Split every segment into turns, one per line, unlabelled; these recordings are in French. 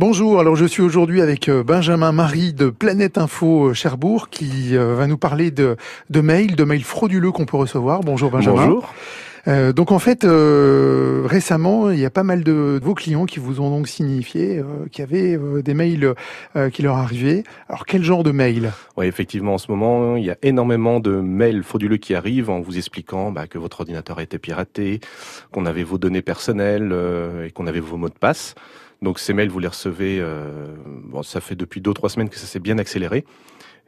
Bonjour, alors je suis aujourd'hui avec euh, Benjamin Marie de Planète Info euh, Cherbourg qui euh, va nous parler de, de mails, de mails frauduleux qu'on peut recevoir. Bonjour Benjamin.
Bonjour.
Euh, donc en fait, euh, récemment, il y a pas mal de, de, vos clients qui vous ont donc signifié euh, qu'il y avait des mails qui leur arrivaient. Alors quel genre de mails?
Oui, effectivement, en ce moment, il y a énormément de mails frauduleux qui arrivent en vous expliquant bah, que votre ordinateur a été piraté, qu'on avait vos données personnelles et qu'on avait vos mots de passe. Donc ces mails, vous les recevez, euh, bon, ça fait depuis deux ou trois semaines que ça s'est bien accéléré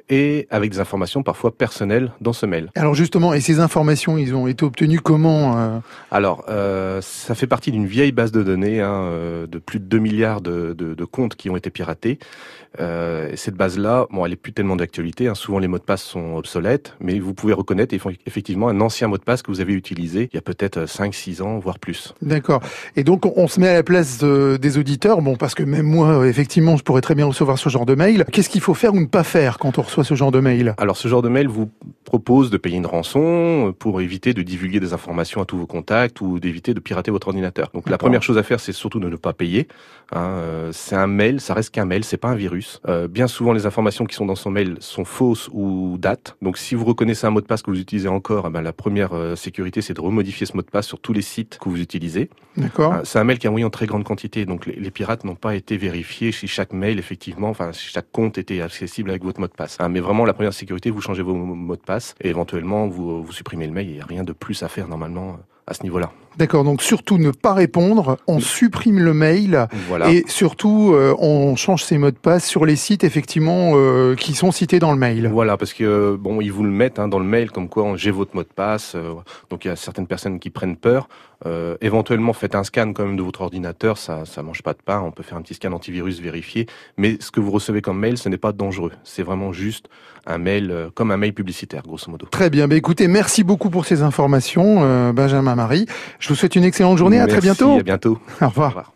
et avec des informations parfois personnelles dans ce mail.
Alors justement, et ces informations, ils ont été obtenues comment euh
Alors, euh, ça fait partie d'une vieille base de données hein, euh, de plus de 2 milliards de, de, de comptes qui ont été piratés. Euh, et cette base-là, bon, elle est plus tellement d'actualité. Hein. Souvent, les mots de passe sont obsolètes, mais vous pouvez reconnaître effectivement un ancien mot de passe que vous avez utilisé il y a peut-être 5-6 ans, voire plus.
D'accord. Et donc, on se met à la place de, des auditeurs, bon, parce que même moi, effectivement, je pourrais très bien recevoir ce genre de mail. Qu'est-ce qu'il faut faire ou ne pas faire quand on reçoit ce genre de mail?
Alors, ce genre de mail vous propose de payer une rançon pour éviter de divulguer des informations à tous vos contacts ou d'éviter de pirater votre ordinateur. Donc, la première chose à faire, c'est surtout de ne pas payer. Hein, euh, c'est un mail, ça reste qu'un mail, c'est pas un virus. Euh, bien souvent, les informations qui sont dans son mail sont fausses ou datent. Donc, si vous reconnaissez un mot de passe que vous utilisez encore, eh ben, la première euh, sécurité, c'est de remodifier ce mot de passe sur tous les sites que vous utilisez.
D'accord.
Euh, c'est un mail qui est envoyé en très grande quantité. Donc, les, les pirates n'ont pas été vérifiés si chaque mail, effectivement, enfin, si chaque compte était accessible avec votre mot de passe. Hein, mais vraiment, la première sécurité, vous changez vos mots de passe et éventuellement, vous, vous supprimez le mail. Il n'y a rien de plus à faire normalement à ce niveau-là.
D'accord, donc surtout ne pas répondre, on supprime le mail
voilà.
et surtout euh, on change ses mots de passe sur les sites effectivement euh, qui sont cités dans le mail.
Voilà, parce que euh, bon, ils vous le mettent hein, dans le mail comme quoi j'ai votre mot de passe. Donc il y a certaines personnes qui prennent peur. Euh, éventuellement, faites un scan quand même de votre ordinateur, ça ça mange pas de pain. On peut faire un petit scan antivirus vérifié, mais ce que vous recevez comme mail, ce n'est pas dangereux. C'est vraiment juste un mail comme un mail publicitaire, grosso modo.
Très bien. Bah, écoutez, merci beaucoup pour ces informations, Benjamin Marie. Je vous souhaite une excellente journée.
Merci,
à très bientôt.
À bientôt.
Au revoir. Au revoir.